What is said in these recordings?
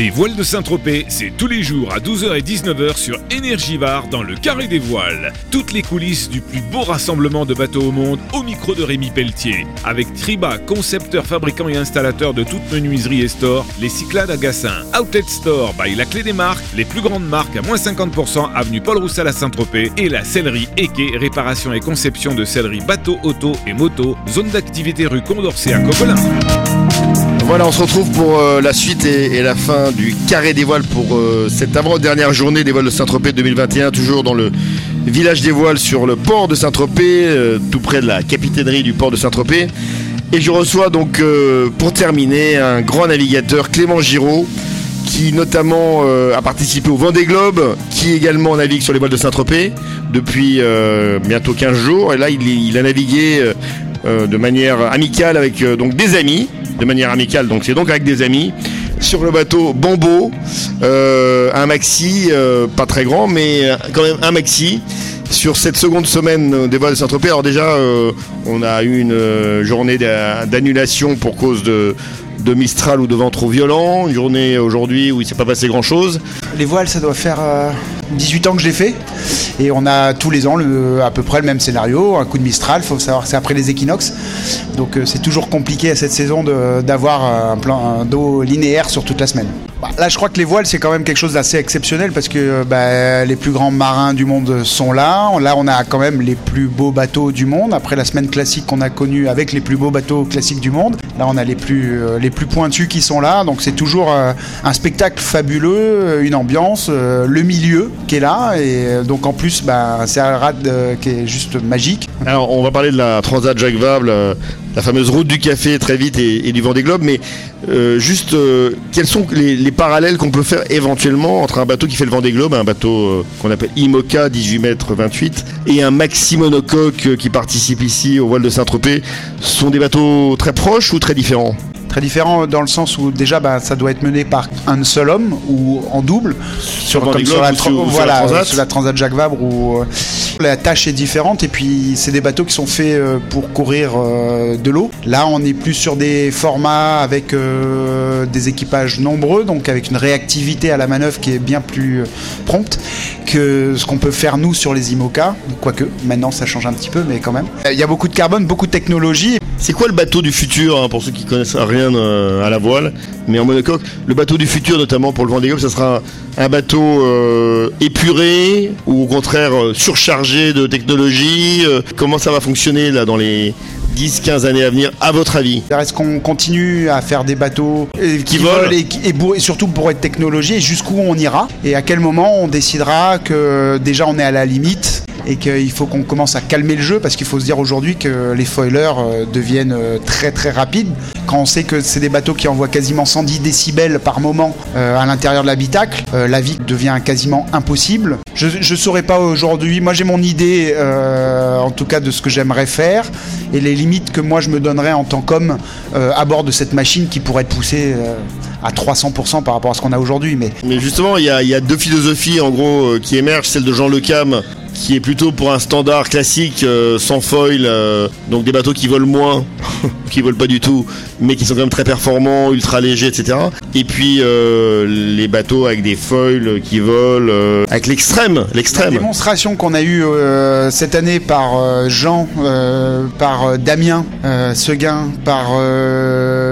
Les voiles de Saint-Tropez, c'est tous les jours à 12h et 19h sur Énergivare dans le Carré des Voiles. Toutes les coulisses du plus beau rassemblement de bateaux au monde au micro de Rémi Pelletier. Avec Triba, concepteur, fabricant et installateur de toutes menuiseries et stores, les Cyclades à Gassin, Outlet Store by La Clé des Marques, les plus grandes marques à moins 50% avenue Paul Roussel à Saint-Tropez et la sellerie Eke, réparation et conception de sellerie bateau, auto et moto, zone d'activité rue Condorcet à Coquelin. Voilà, on se retrouve pour euh, la suite et, la fin du carré des voiles pour euh, cette avant-dernière journée des voiles de Saint-Tropez 2021, toujours dans le village des voiles sur le port de Saint-Tropez, euh, tout près de la capitainerie du port de Saint-Tropez. Et je reçois donc pour terminer un grand navigateur, Clément Giraud, qui notamment a participé au Vendée Globe, qui également navigue sur les voiles de Saint-Tropez depuis bientôt 15 jours. Et là, il, a navigué de manière amicale avec donc des amis de manière amicale. Donc c'est donc avec des amis sur le bateau Bambo, euh, un maxi, euh, pas très grand, mais quand même un maxi. Sur cette seconde semaine des vols de Saint-Tropez, alors déjà, euh, on a eu une journée d'annulation pour cause de, de Mistral ou de vent trop violent, une journée aujourd'hui où il ne s'est pas passé grand-chose. Les voiles, ça doit faire 18 ans que je l'ai fait. Et on a tous les ans à peu près le même scénario, un coup de Mistral, faut savoir que c'est après les équinoxes. Donc euh, c'est toujours compliqué à cette saison d'avoir un plan d'eau linéaire sur toute la semaine. Bah, là, je crois que les voiles, c'est quand même quelque chose d'assez exceptionnel parce que bah, les plus grands marins du monde sont là. Là, on a quand même les plus beaux bateaux du monde. Après la semaine classique qu'on a connue avec les plus beaux bateaux classiques du monde, là, on a les plus, euh, les plus pointus qui sont là. Donc, c'est toujours euh, un spectacle fabuleux, une ambiance, le milieu qui est là. Et donc, en plus, bah, c'est un rad qui est juste magique. Alors, on va parler de la Transat Jacques Vabre, la fameuse route du café très vite et, du vent des globes. Mais euh, juste, euh, quels sont les, parallèles qu'on peut faire éventuellement entre un bateau qui fait le vent des globes, un bateau euh, qu'on appelle IMOCA 18 mètres 28, et un maxi monocoque qui participe ici au voile de Saint-Tropez sont des bateaux très proches ou très différents? Très différent dans le sens où déjà bah, ça doit être mené par un seul homme ou en double sur, comme sur, la, voilà, sur, la, Transat Jacques Vabre où la tâche est différente et puis c'est des bateaux qui sont faits pour courir de l'eau. Là on est plus sur des formats avec des équipages nombreux, donc avec une réactivité à la manœuvre qui est bien plus euh, prompte que ce qu'on peut faire nous sur les IMOCA, quoique maintenant ça change un petit peu, mais quand même. Il y a beaucoup de carbone, beaucoup de technologie. C'est quoi le bateau du futur, hein, pour ceux qui connaissent rien euh, à la voile, mais en monocoque Le bateau du futur, notamment pour le Vendée Globe, ça sera un, bateau euh, épuré ou au contraire surchargé de technologie Comment ça va fonctionner là dans les 10-15 années à venir, à votre avis? Est-ce qu'on continue à faire des bateaux qui, volent. et, et, surtout pour être technologie et jusqu'où on ira Et à quel moment on décidera que déjà on est à la limite et qu'il faut qu'on commence à calmer le jeu parce qu'il faut se dire aujourd'hui que les foilers euh, deviennent euh, très très rapides. Quand on sait que c'est des bateaux qui envoient quasiment 110 décibels par moment euh, à l'intérieur de l'habitacle, la vie devient quasiment impossible. Je ne saurais pas aujourd'hui, moi j'ai mon idée en tout cas de ce que j'aimerais faire et les limites que moi je me donnerais en tant qu'homme à bord de cette machine qui pourrait être poussée à 300% par rapport à ce qu'on a aujourd'hui. Mais... justement, il y, y, a deux philosophies en gros qui émergent, celle de Jean Le Cam qui est plutôt pour un standard classique euh, sans foil, euh, donc des bateaux qui volent moins, qui volent pas du tout, mais qui sont quand même très performants, ultra légers, etc. Et puis euh, les bateaux avec des foils qui volent avec l'extrême, l'extrême. La démonstration qu'on a eue cette année par Jean, par Damien Seguin, par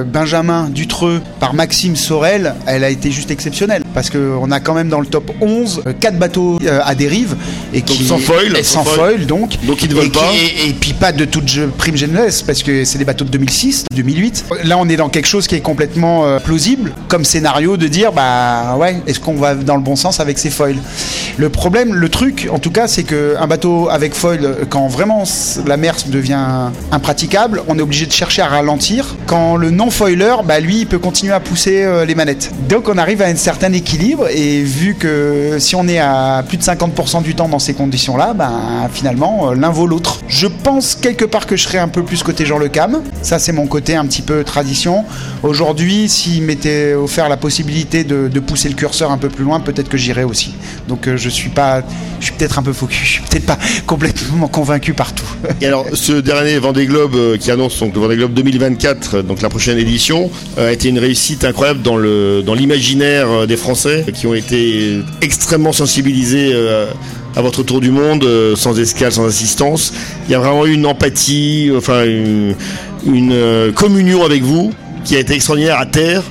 Benjamin Dutreux, par Maxime Sorel, elle a été juste exceptionnelle parce qu'on a quand même dans le top 11 quatre bateaux à dérive et qui sans foil. sans foil, donc. Donc ils ne volent pas. Et, puis pas de toute prime jeunesse, parce que c'est des bateaux de 2006, 2008. Là, on est dans quelque chose qui est complètement euh, plausible, comme scénario de dire, bah ouais, est-ce qu'on va dans le bon sens avec ces foils? Le problème, le truc, en tout cas, c'est qu'un bateau avec foil, quand vraiment la mer devient impraticable, on est obligé de chercher à ralentir. Quand le non-foiler, bah lui, il peut continuer à pousser euh, les manettes. Donc on arrive à un certain équilibre, et vu que si on est à plus de 50% du temps dans ces conditions, là ben, finalement, euh, l'un vaut l'autre. Je pense quelque part que je serais un peu plus côté Jean Le Cam. Ça, c'est mon côté un petit peu tradition. Aujourd'hui, s'il m'était offert la possibilité de, pousser le curseur un peu plus loin, peut-être que j'irais aussi. Donc je suis pas, je suis peut-être un peu focus, je suis peut-être pas complètement convaincu partout. Et alors, ce dernier Vendée Globe qui annonce le Vendée Globe 2024, donc la prochaine édition, a été une réussite incroyable dans dans l'imaginaire des Français qui ont été extrêmement sensibilisés à votre tour du monde, euh, sans escale, sans assistance. Il y a vraiment eu une empathie, enfin une, euh, communion avec vous qui a été extraordinaire à terre.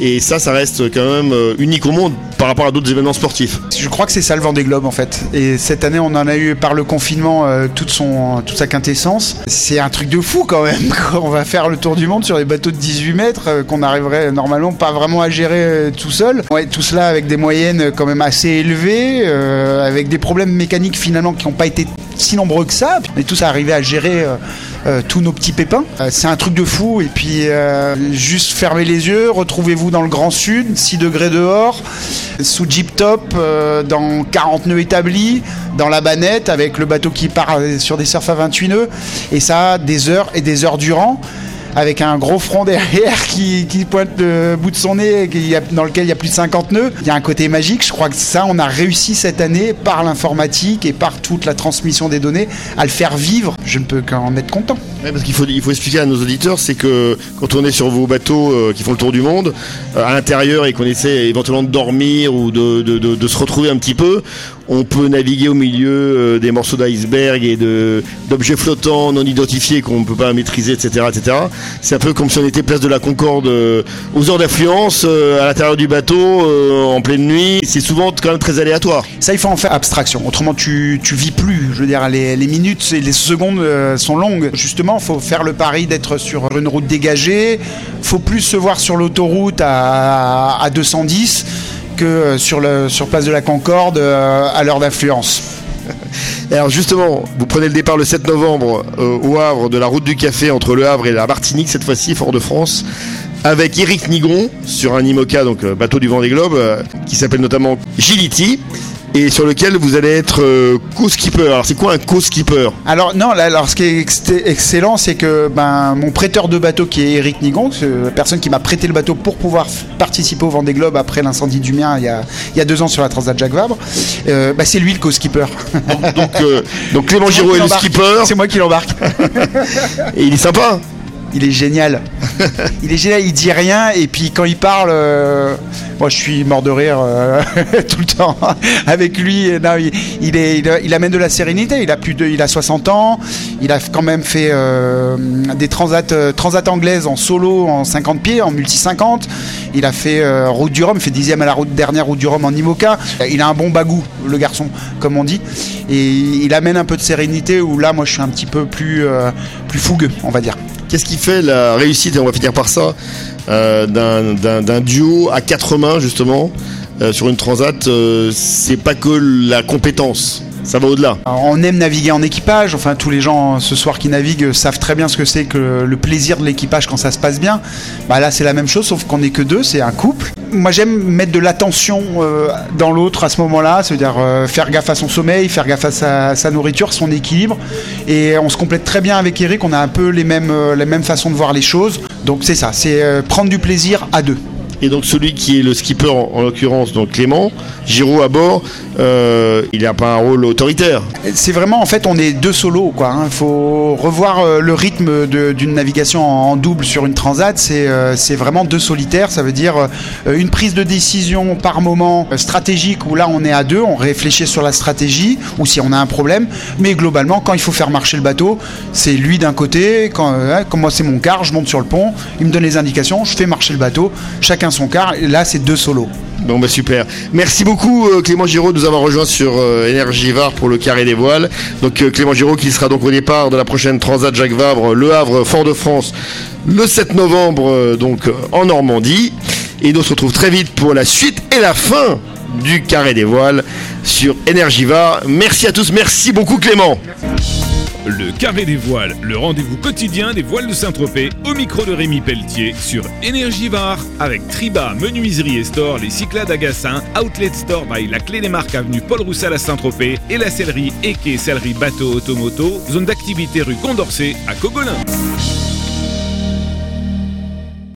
Et ça, ça reste quand même euh, unique au monde par rapport à d'autres événements sportifs. Je crois que c'est ça le Vendée Globe en fait. Et cette année, on en a eu par le confinement toute, son, toute sa quintessence. C'est un truc de fou quand même. on va faire le tour du monde sur des bateaux de 18 mètres qu'on n'arriverait normalement pas vraiment à gérer tout seul. Ouais, tout cela avec des moyennes quand même assez élevées, avec des problèmes mécaniques finalement qui n'ont pas été si nombreux que ça. Est tous arrivés à gérer euh, euh, tous nos petits pépins. Euh, c'est un truc de fou. Et puis, juste fermez les yeux, retrouvez-vous dans le Grand Sud, 6 degrés dehors, sous Jeep Top, dans 40 nœuds établis, dans la banette, avec le bateau qui part sur des surfs à 28 nœuds. Et ça, des heures et des heures durant avec un gros front derrière qui, pointe le bout de son nez, dans lequel il y a plus de 50 nœuds. Il y a un côté magique. Je crois que ça, on a réussi cette année par l'informatique et par toute la transmission des données à le faire vivre. Je ne peux qu'en être content. parce qu'il faut, il faut expliquer à nos auditeurs, c'est que quand on est sur vos bateaux euh, qui font le tour du monde, euh, à l'intérieur et qu'on essaie éventuellement de dormir ou de, se retrouver un petit peu, on peut naviguer au milieu euh, des morceaux d'iceberg et d'objets flottants non identifiés qu'on ne peut pas maîtriser, etc., etc. C'est un peu comme si on était place de la Concorde euh, aux heures d'affluence, euh, à l'intérieur du bateau, en pleine nuit. C'est souvent quand même très aléatoire. Ça, il faut en faire abstraction. Autrement, tu, tu vis plus. Je veux les, minutes et les secondes sont longues. Justement, il faut faire le pari d'être sur une route dégagée. faut plus se voir sur l'autoroute à, à 210 que sur, le, sur place de la Concorde euh, à l'heure d'affluence. Alors justement, vous prenez le départ le 7 novembre euh, au Havre de la route du café entre le Havre et la Martinique, cette fois-ci, Fort-de-France, avec Eric Nigron sur un IMOCA, donc euh, bateau du Vendée Globe, qui s'appelle notamment Gility et sur lequel vous allez être euh, co-skipper. Alors c'est quoi un co-skipper? Alors non, là, alors ce qui est excellent, c'est que ben, mon prêteur de bateau qui est Eric Nigon, la personne qui m'a prêté le bateau pour pouvoir participer au Vendée Globe après l'incendie du mien il y, a, il y a deux ans sur la Transat Jacques Vabre, euh, ben, c'est lui le co-skipper. Donc, euh, donc, Clément Giraud est le skipper. C'est moi qui l'embarque. et il est sympa il est génial. il est génial, il dit rien et puis quand il parle, euh, moi je suis mort de rire euh, tout le temps avec lui. il, est, il, amène de la sérénité. Il a plus de, il a 60 ans. Il a quand même fait euh, des transats, transat anglaises en solo en 50 pieds, en multi 50. Il a fait route du Rhum, fait dixième à la route, dernière route du Rhum en Imoca. Il a un bon bagou, le garçon, comme on dit. Et il amène un peu de sérénité où là, moi je suis un petit peu plus, plus fougueux, on va dire. Qu'est-ce qui fait la réussite, et on va finir par ça, euh, d'un duo à quatre mains, justement, euh, sur une transat euh, C'est pas que la compétence ça va au-delà. On aime naviguer en équipage, enfin tous les gens ce soir qui naviguent savent très bien ce que c'est que le plaisir de l'équipage quand ça se passe bien. Bah là c'est la même chose sauf qu'on n'est que deux, c'est un couple. Moi j'aime mettre de l'attention euh, dans l'autre à ce moment-là, c'est-à-dire euh, faire gaffe à son sommeil, faire gaffe à sa, nourriture, son équilibre. Et on se complète très bien avec Eric, on a un peu les mêmes, euh, les mêmes façons de voir les choses. Donc c'est ça, c'est prendre du plaisir à deux. Et donc celui qui est le skipper, en, l'occurrence donc Clément, Giraud à bord, euh, il n'a pas un rôle autoritaire. C'est vraiment en fait on est deux solos. Il hein. faut revoir euh, le rythme d'une navigation en, double sur une transat. Euh, c'est vraiment deux solitaires. Ça veut dire une prise de décision par moment stratégique où là on est à deux, on réfléchit sur la stratégie ou si on a un problème. Mais globalement quand il faut faire marcher le bateau, c'est lui d'un côté. Quand, hein, moi c'est mon quart, je monte sur le pont, il me donne les indications, je fais marcher le bateau. Chacun son quart. Et là, c'est deux solos. Bon bah super. Merci beaucoup euh, Clément Giraud de nous avoir rejoint sur euh, Énergie Var pour le carré des voiles. Donc euh, Clément Giraud qui sera donc au départ de la prochaine Transat Jacques Vabre, Le Havre, Fort-de-France, le 7 novembre donc en Normandie. Et nous on se retrouve très vite pour la suite et la fin du carré des voiles sur Énergie Var. Merci à tous, merci beaucoup Clément. Le Carré des Voiles, le rendez-vous quotidien des voiles de Saint-Tropez, au micro de Rémi Pelletier sur Énergie Var, avec Triba, Menuiserie et Store, les Cyclades d'Agassin, Outlet Store by La Clé des Marques avenue Paul Roussel à Saint-Tropez et la sellerie quai sellerie bateau automoto, zone d'activité rue Condorcet à Cogolin.